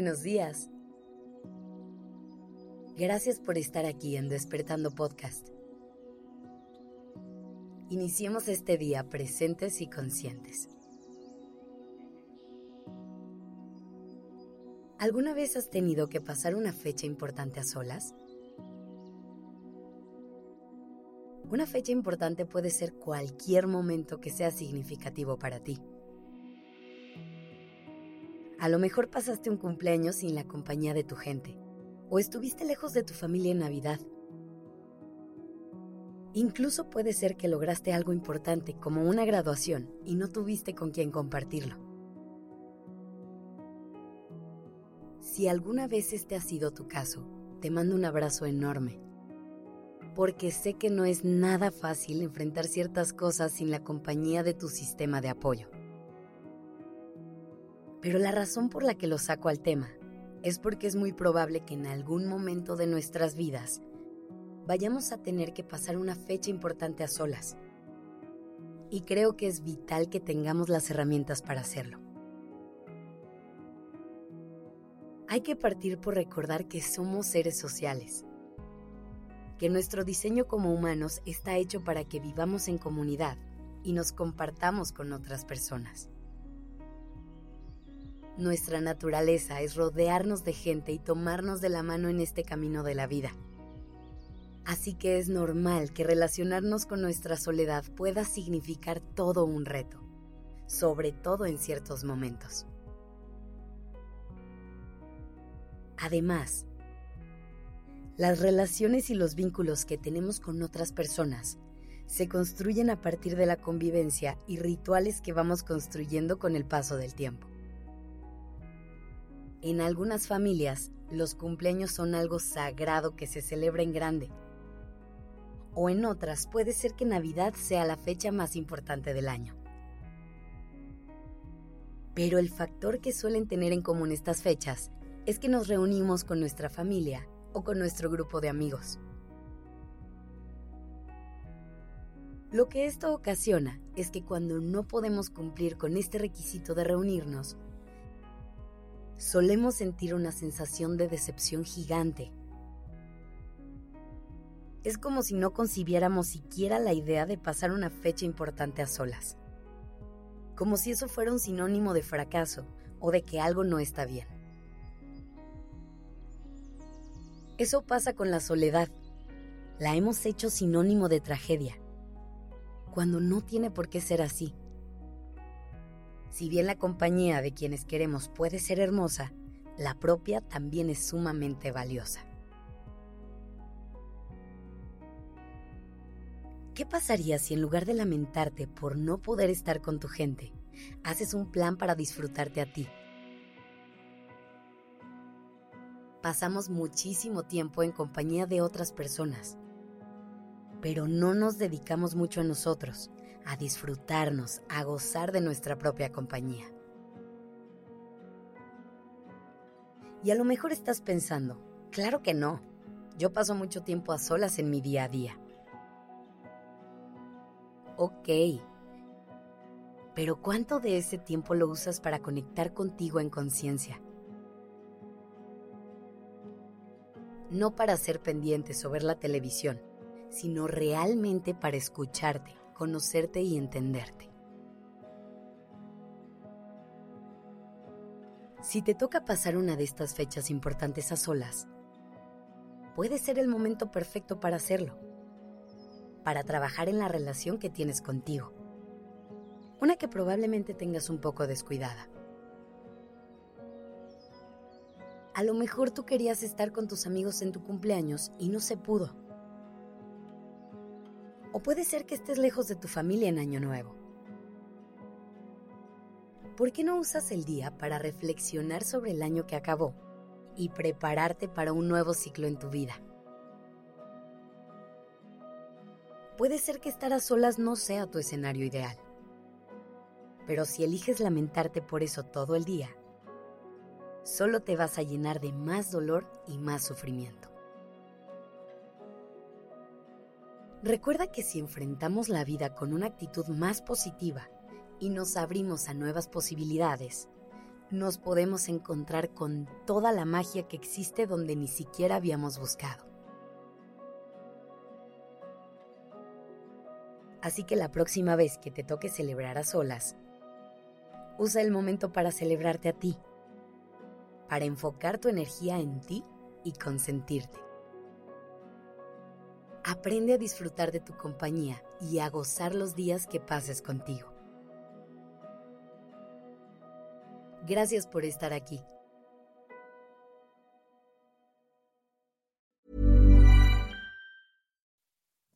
buenos días. Gracias por estar aquí en Despertando Podcast. Iniciemos este día presentes y conscientes. ¿Alguna vez has tenido que pasar una fecha importante a solas? Una fecha importante puede ser cualquier momento que sea significativo para ti. A lo mejor pasaste un cumpleaños sin la compañía de tu gente, o estuviste lejos de tu familia en Navidad. Incluso puede ser que lograste algo importante como una graduación y no tuviste con quien compartirlo. Si alguna vez este ha sido tu caso, te mando un abrazo enorme, porque sé que no es nada fácil enfrentar ciertas cosas sin la compañía de tu sistema de apoyo. Pero la razón por la que lo saco al tema es porque es muy probable que en algún momento de nuestras vidas vayamos a tener que pasar una fecha importante a solas. Y creo que es vital que tengamos las herramientas para hacerlo. Hay que partir por recordar que somos seres sociales, que nuestro diseño como humanos está hecho para que vivamos en comunidad y nos compartamos con otras personas. Nuestra naturaleza es rodearnos de gente y tomarnos de la mano en este camino de la vida. Así que es normal que relacionarnos con nuestra soledad pueda significar todo un reto, sobre todo en ciertos momentos. Además, las relaciones y los vínculos que tenemos con otras personas se construyen a partir de la convivencia y rituales que vamos construyendo con el paso del tiempo. En algunas familias, los cumpleaños son algo sagrado que se celebra en grande. O en otras puede ser que Navidad sea la fecha más importante del año. Pero el factor que suelen tener en común estas fechas es que nos reunimos con nuestra familia o con nuestro grupo de amigos. Lo que esto ocasiona es que cuando no podemos cumplir con este requisito de reunirnos, solemos sentir una sensación de decepción gigante. Es como si no concibiéramos siquiera la idea de pasar una fecha importante a solas. Como si eso fuera un sinónimo de fracaso o de que algo no está bien. Eso pasa con la soledad. La hemos hecho sinónimo de tragedia, cuando no tiene por qué ser así. Si bien la compañía de quienes queremos puede ser hermosa, la propia también es sumamente valiosa. ¿Qué pasaría si en lugar de lamentarte por no poder estar con tu gente, haces un plan para disfrutarte a ti? Pasamos muchísimo tiempo en compañía de otras personas, pero no nos dedicamos mucho a nosotros, a disfrutarnos, a gozar de nuestra propia compañía. Y a lo mejor estás pensando, claro que no, yo paso mucho tiempo a solas en mi día a día. Ok, pero ¿cuánto de ese tiempo lo usas para conectar contigo en conciencia? No para ser pendientes o ver la televisión, sino realmente para escucharte, conocerte y entenderte. Si te toca pasar una de estas fechas importantes a solas, puede ser el momento perfecto para hacerlo, para trabajar en la relación que tienes contigo, una que probablemente tengas un poco descuidada. A lo mejor tú querías estar con tus amigos en tu cumpleaños y no se pudo o puede ser que estés lejos de tu familia en Año Nuevo. ¿Por qué no usas el día para reflexionar sobre el año que acabó y prepararte para un nuevo ciclo en tu vida? Puede ser que estar a solas no sea tu escenario ideal, pero si eliges lamentarte por eso todo el día, solo te vas a llenar de más dolor y más sufrimiento. Recuerda que si enfrentamos la vida con una actitud más positiva y nos abrimos a nuevas posibilidades, nos podemos encontrar con toda la magia que existe donde ni siquiera habíamos buscado. Así que la próxima vez que te toque celebrar a solas, usa el momento para celebrarte a ti, para enfocar tu energía en ti y consentirte. Aprende a disfrutar de tu compañía y a gozar los días que pases contigo. Gracias por estar aquí.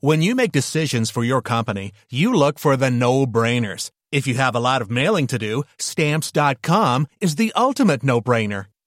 When you make decisions for your company, you look for the no-brainers. If you have a lot of mailing to do, stamps.com is the ultimate no-brainer.